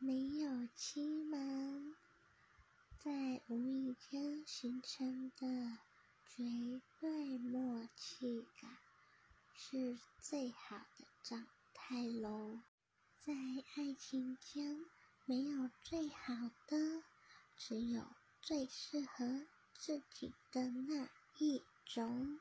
没有欺瞒，在无意间形成的绝对默契感，是最好的状态喽。在爱情间，没有最好的，只有最适合自己的那一种。